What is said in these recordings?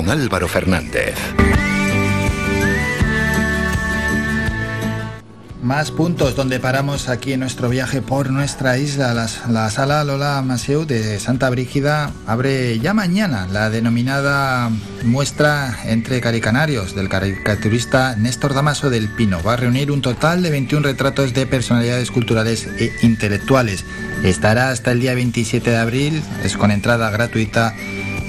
con Álvaro Fernández. Más puntos donde paramos aquí en nuestro viaje por nuestra isla. la sala Lola Maseu de Santa Brígida abre ya mañana la denominada muestra entre caricanarios del caricaturista Néstor Damaso del Pino. Va a reunir un total de 21 retratos de personalidades culturales e intelectuales. Estará hasta el día 27 de abril, es con entrada gratuita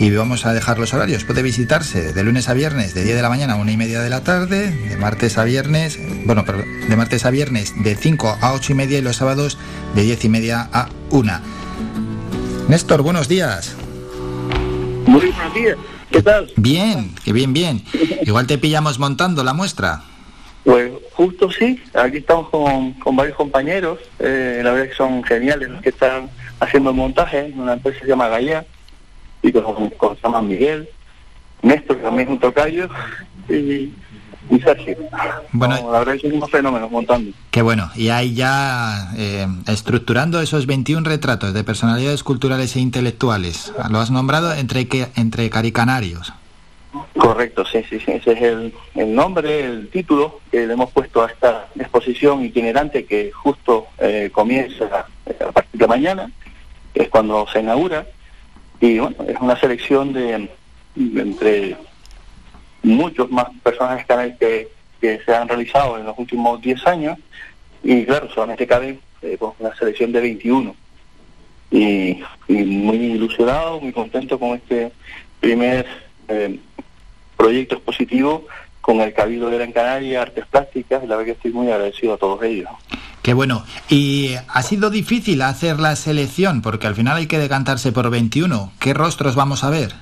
y vamos a dejar los horarios. Puede visitarse de lunes a viernes de 10 de la mañana a 1 y media de la tarde, de martes a viernes, bueno, de martes a viernes de 5 a 8 y media y los sábados de 10 y media a 1. Néstor, buenos días. Muy buenos días. ¿Qué tal? Bien, que bien, bien. Igual te pillamos montando la muestra. Pues justo sí, aquí estamos con, con varios compañeros, eh, la verdad que son geniales los que están haciendo el montaje, en una empresa que se llama Gaia, y con, con Saman Miguel, Néstor también es un tocayo y, y Sergio. Bueno, la verdad es que unos fenómenos montando. Qué bueno, y ahí ya eh, estructurando esos 21 retratos de personalidades culturales e intelectuales, lo has nombrado entre, entre caricanarios. Correcto, sí, sí, sí, ese es el, el nombre, el título que le hemos puesto a esta exposición itinerante que justo eh, comienza a partir de mañana, que es cuando se inaugura, y bueno, es una selección de, entre muchos más personajes que, que se han realizado en los últimos 10 años y claro, solamente cabe eh, pues, una selección de 21. Y, muy ilusionado, muy contento con este primer eh, proyecto expositivo con el Cabildo de Gran Canaria, Artes Plásticas, y la verdad que estoy muy agradecido a todos ellos. Qué bueno. ¿Y ha sido difícil hacer la selección? Porque al final hay que decantarse por 21. ¿Qué rostros vamos a ver?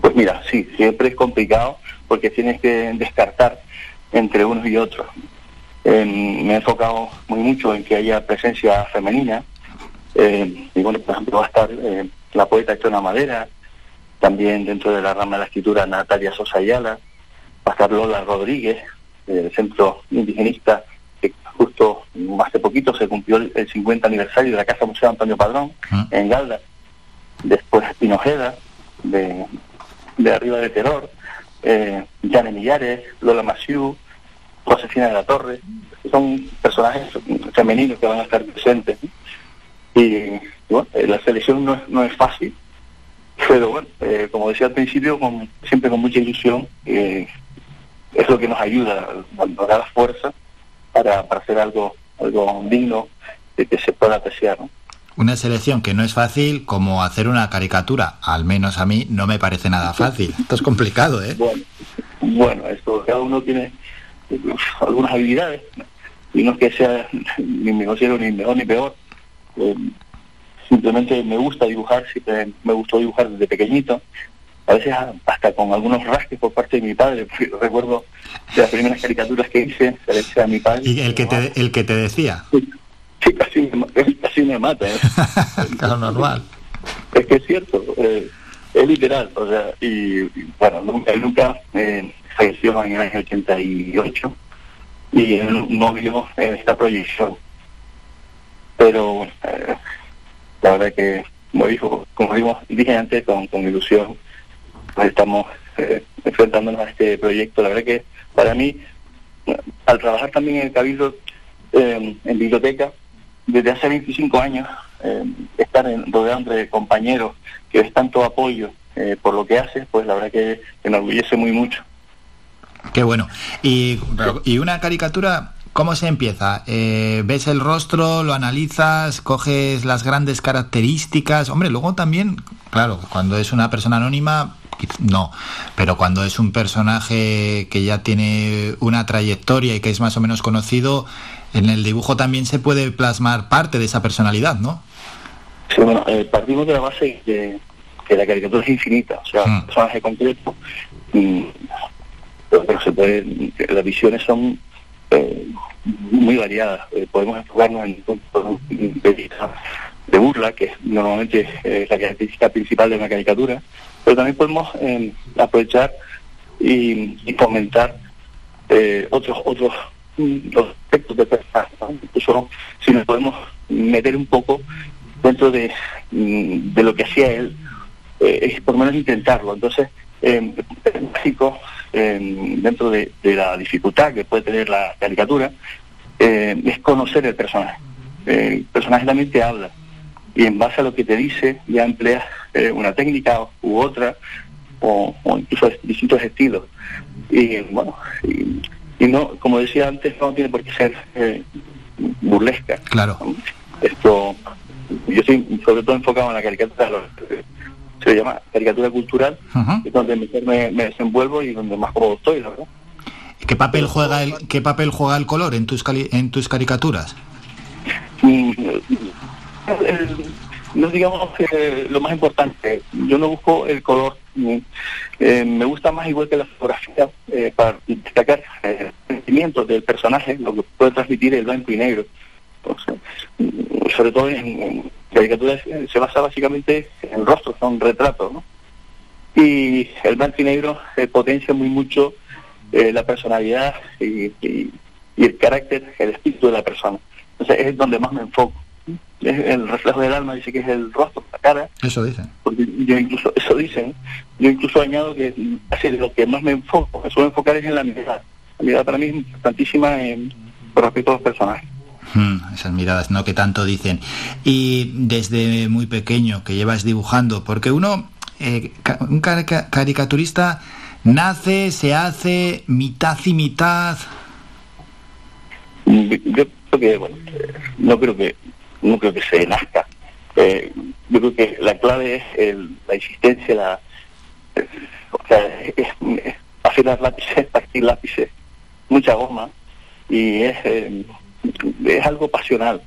Pues mira, sí, siempre es complicado porque tienes que descartar entre unos y otros. me he enfocado muy mucho en que haya presencia femenina. Eh, y bueno, por ejemplo, va a estar eh, la poeta Chona Madera, también dentro de la rama de la escritura Natalia Sosa Ayala, va a estar Lola Rodríguez, del Centro Indigenista justo hace poquito se cumplió el, 50 aniversario de la Casa Museo Antonio Padrón ah. en Galda, después Pinojeda, de, de Arriba de Terror, eh, Jane Millares, Lola Masiu, Josefina de la Torre, son personajes femeninos que van a estar presentes. Y, bueno, eh, la selección no es, no es fácil, pero bueno, eh, como decía al principio, con, siempre con mucha ilusión, eh, es lo que nos ayuda, nos da la fuerza para, para hacer algo, algo digno de que se pueda apreciar. Una selección que no es fácil como hacer una caricatura, al menos a mí no me parece nada fácil. Esto es complicado, ¿eh? Bueno, bueno esto, cada uno tiene algunas habilidades y no es que sea ni mejor ni mejor ni peor. Eh, simplemente me gusta dibujar, siempre me gustó dibujar desde pequeñito a veces hasta con algunos rasques por parte de mi padre. Recuerdo de las primeras caricaturas que hice, se a mi padre. ¿Y el que te, el que te decía? Sí, casi, me, casi me mata. ¿eh? claro, normal. Es que es cierto, eh, es literal. O sea, y, bueno, nunca, nunca eh, falleció en el año 88 y él no vio esta proyección. Pero eh, la verdad que, como dijo, como digo, dije antes, con, con ilusión, estamos eh, enfrentándonos a este proyecto. La verdad que para mí, al trabajar también en el Cabildo, eh, en biblioteca, desde hace 25 años, eh, estar en, rodeado de compañeros que ves tanto apoyo por lo que haces, pues la verdad que me enorgullece muy mucho. Qué bueno. Y, y una caricatura, ¿Cómo se empieza? ¿Ves el rostro, lo analizas, coges las grandes características? Hombre, luego también, claro, cuando es una persona anónima, no, pero cuando es un personaje que ya tiene una trayectoria y que es más o menos conocido, en el dibujo también se puede plasmar parte de esa personalidad, ¿no? Sí, bueno, eh, partimos de la base de que la caricatura es infinita, o sea, un hmm. personaje completo, pero, se puede, las visiones son eh, muy variadas, eh, podemos enfocarnos en puntos de de burla, que es normalmente la característica principal de una caricatura, pero también podemos eh, aprovechar y, fomentar eh, otros otros mm, aspectos de personas, incluso si nos podemos meter un poco dentro de, mm, de lo que hacía él, eh, es por lo menos intentarlo. Entonces, básico dentro de, la dificultad que puede tener la caricatura eh, es conocer el personaje. Eh, el personaje también te habla y en base a lo que te dice ya empleas eh, una técnica u otra o, incluso distintos estilos. Y bueno, y, no, como decía antes, no tiene por qué ser burlesca. Claro. Esto, yo estoy sobre todo enfocado en la caricatura, se llama caricatura cultural, es donde me, me, desenvuelvo y donde más cómodo estoy, la verdad. ¿Qué papel juega el qué papel juega el color en tus en tus caricaturas? Mm, no digamos que lo más importante. Yo no busco el color. Eh, me gusta más igual que la fotografía eh, para destacar eh, sentimientos del personaje, lo que puede transmitir el blanco y negro. Mm, sobre todo en, caricaturas se basa básicamente en rostros, son retratos. Y el blanco y negro potencia muy mucho eh, la personalidad y, el carácter, el espíritu de la persona. Entonces es donde más me enfoco. Es el reflejo del alma, dice que es el rostro, la cara. Eso dicen. Porque yo incluso, eso dicen, yo incluso añado que así lo que más me enfoco, me suelo enfocar es en la mirada. La mirada para mí es importantísima en, con respecto a los personajes. Hmm, esas miradas, ¿no? Que tanto dicen. Y desde muy pequeño que llevas dibujando, porque uno, eh, un caricaturista ¿Nace, se hace mitad y mitad? Yo creo que, bueno, no creo que, no creo que se nazca. Eh, yo creo que la clave es la existencia, la, o sea, es, lápices, partir lápices, mucha goma, y es, eh, es algo pasional.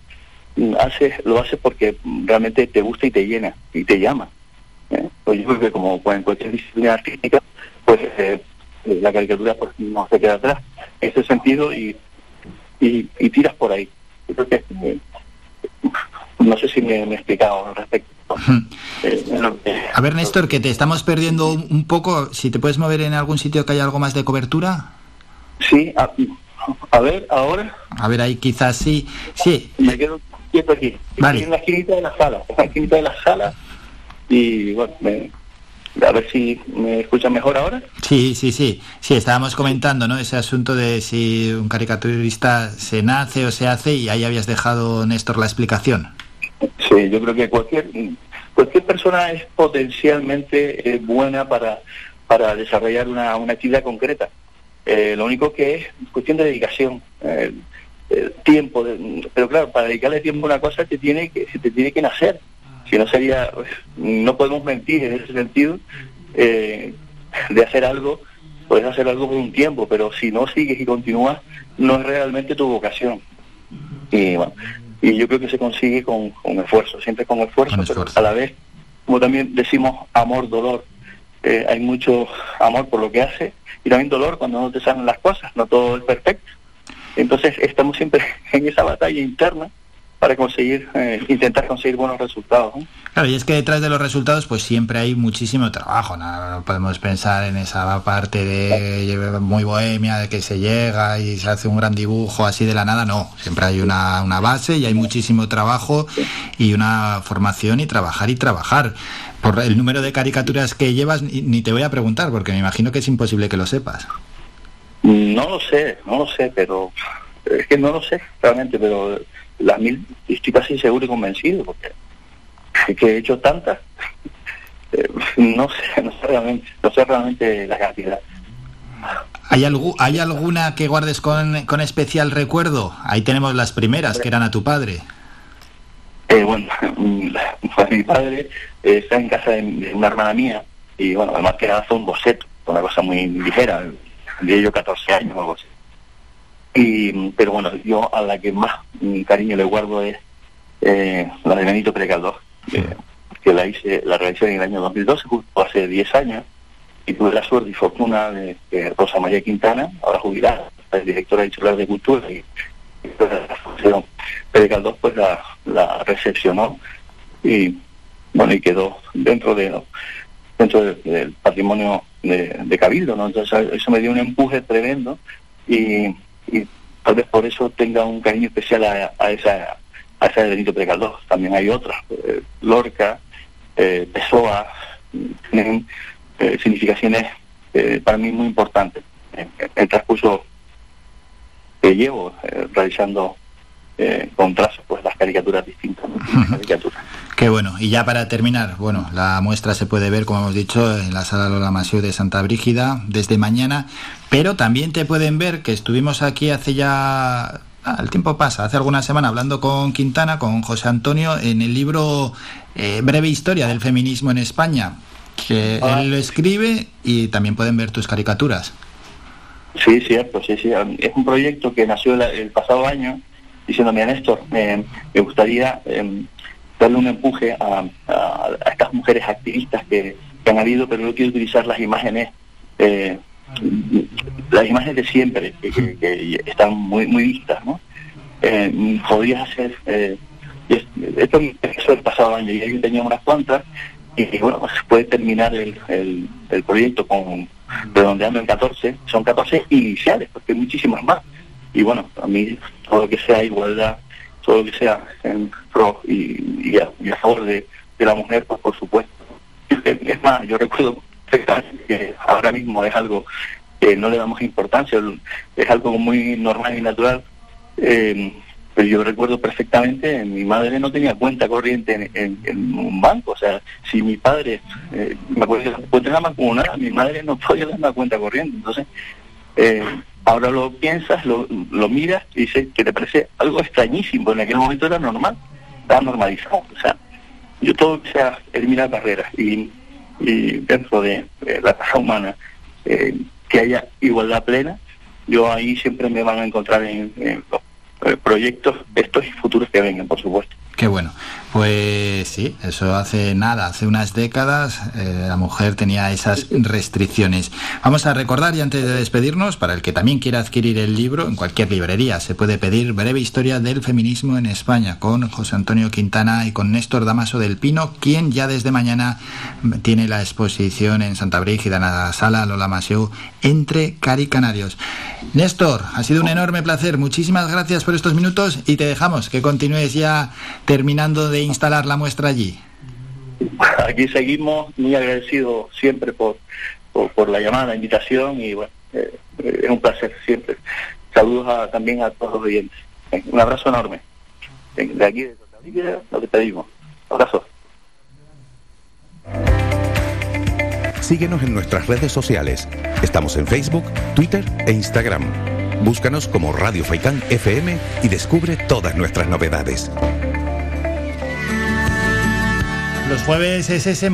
Haces, lo haces porque realmente te gusta y te llena, y te llama. ¿eh? Pues yo creo que como en cualquier disciplina artística, pues eh, la caricatura pues, no se queda atrás en ese sentido y, y, tiras por ahí. Yo creo que eh, no sé si me, he explicado al respecto. Eh, a ver, Néstor, que te estamos perdiendo un, poco. Si te puedes mover en algún sitio que haya algo más de cobertura. Sí, a, ver, ahora. A ver, ahí quizás sí. Sí. Me quedo quieto aquí. Vale. en la esquinita de la sala. En la esquinita de la sala. Y bueno, me, a ver si me escuchan mejor ahora. Sí, sí, sí. Sí, estábamos comentando, ¿no? Ese asunto de si un caricaturista se nace o se hace y ahí habías dejado, Néstor, la explicación. Sí, yo creo que cualquier cualquier persona es potencialmente eh, buena para, para desarrollar una, una actividad concreta. Eh, lo único que es cuestión de dedicación, eh, tiempo. pero claro, para dedicarle tiempo a una cosa te tiene que, te tiene que nacer si no sería, no podemos mentir en ese sentido, eh, de hacer algo, puedes hacer algo por un tiempo, pero si no sigues y continúas, no es realmente tu vocación. Y bueno, y yo creo que se consigue con, esfuerzo, siempre con esfuerzo, pero a la vez, como también decimos, amor, dolor. Eh, hay mucho amor por lo que hace y también dolor cuando no te salen las cosas, no todo es perfecto. Entonces estamos siempre en esa batalla interna para conseguir, eh, intentar conseguir buenos resultados. Claro, y es que detrás de los resultados pues siempre hay muchísimo trabajo, no, podemos pensar en esa parte de muy bohemia, de que se llega y se hace un gran dibujo así de la nada, no, siempre hay una, una base y hay muchísimo trabajo y una formación y trabajar y trabajar. Por el número de caricaturas que llevas ni te voy a preguntar porque me imagino que es imposible que lo sepas. No lo sé, no lo sé, pero es que no lo sé realmente, pero las mil, estoy casi seguro y convencido, porque que he hecho tantas, eh, no sé, no sé realmente, no sé realmente la cantidad. ¿Hay, ¿Hay alguna que guardes con, con especial recuerdo? Ahí tenemos las primeras, que eran a tu padre. Eh, bueno, pues mi padre eh, está en casa de, una hermana mía y bueno, además que fue un boceto, una cosa muy ligera, de yo 14 años o algo así. Y, pero bueno, yo a la que más cariño le guardo es eh, la de Benito Pérez que la hice, la realicé en el año 2012, justo hace 10 años, y tuve la suerte y fortuna de que Rosa María Quintana, ahora jubilada, es directora titular de Cultura y, la Fundación Pérez pues la, la recepcionó y bueno y quedó dentro de dentro del, patrimonio de, de, Cabildo, ¿no? Entonces eso me dio un empuje tremendo y y tal vez por eso tenga un cariño especial a, esa a esa de Benito Precaldós. También hay otras, eh, Lorca, eh, Pessoa, tienen eh, significaciones eh, para mí muy importante. El transcurso que llevo realizando con trazos pues las caricaturas distintas. caricaturas. Qué bueno. Y ya para terminar, bueno, la muestra se puede ver, como hemos dicho, en la sala Lola Masio de Santa Brígida desde mañana, pero también te pueden ver que estuvimos aquí hace ya Ah, el tiempo pasa. Hace alguna semana hablando con Quintana, con José Antonio, en el libro eh, Breve Historia del Feminismo en España, que ah. él lo escribe y también pueden ver tus caricaturas. Sí, cierto, sí, sí. Es un proyecto que nació el, pasado año diciéndome a Néstor, me gustaría em, darle un empuje a, estas mujeres activistas que, han habido, pero no quiero utilizar las imágenes eh, las imágenes de siempre, que, están muy muy vistas, ¿no? Eh, podrías hacer, eh, esto empezó el pasado año y ahí tenía unas cuantas, y bueno, pues puede terminar el, el, proyecto con redondeando en 14, son 14 iniciales, porque hay muchísimas más. Y bueno, a mí todo lo que sea igualdad, todo lo que sea en pro y, y, a, favor de, de, la mujer, pues por supuesto. Es más, yo recuerdo que ahora mismo es algo que no le damos importancia, es algo muy normal y natural. Eh, pero yo recuerdo perfectamente, mi madre no tenía cuenta corriente en, un banco, o sea, si mi padre, eh, me acuerdo que tenía mancomunada, mi madre no podía dar una cuenta corriente, entonces, eh, ahora lo piensas, lo, miras y dices que te parece algo extrañísimo, en aquel momento era normal, estaba normalizado, o sea, yo todo que sea eliminar barreras y y dentro de, la raza humana eh, que haya igualdad plena, yo ahí siempre me van a encontrar en, los proyectos estos y futuros que vengan, por supuesto. Qué bueno. Pues sí, eso hace nada, hace unas décadas eh, la mujer tenía esas restricciones. Vamos a recordar y antes de despedirnos, para el que también quiera adquirir el libro, en cualquier librería se puede pedir Breve Historia del Feminismo en España con José Antonio Quintana y con Néstor Damaso del Pino, quien ya desde mañana tiene la exposición en Santa Brígida, en la sala Lola Masiu, entre Cari Canarios. Néstor, ha sido un enorme placer. Muchísimas gracias por estos minutos y te dejamos que continúes ya terminando de instalar la muestra allí? Aquí seguimos, muy agradecidos siempre por, por, la llamada, la invitación y bueno, eh, es un placer siempre. Saludos también a todos los oyentes. Un abrazo enorme. De aquí de Costa lo que pedimos. Abrazo. Síguenos en nuestras redes sociales. Estamos en Facebook, Twitter e Instagram. Búscanos como Radio Faicán FM y descubre todas nuestras novedades. Los jueves es ese